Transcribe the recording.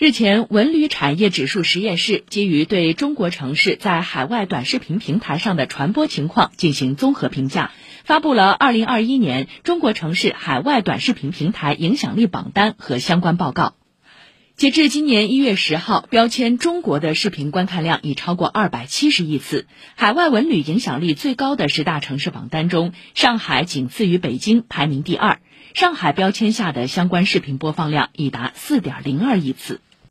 日前文旅产业指数实验室基于对中国城市在海外短视频平台上的传播情况进行综合评价发布了二零二一年中国城市海外短视频平台影响力榜单和相关报告。截至今年一月十号标签中国的视频观看量已超过二百七十亿次海外文旅影响力最高的十大城市榜单中上海仅次于北京排名第二上海标签下的相关视频播放量已达四点零二亿次。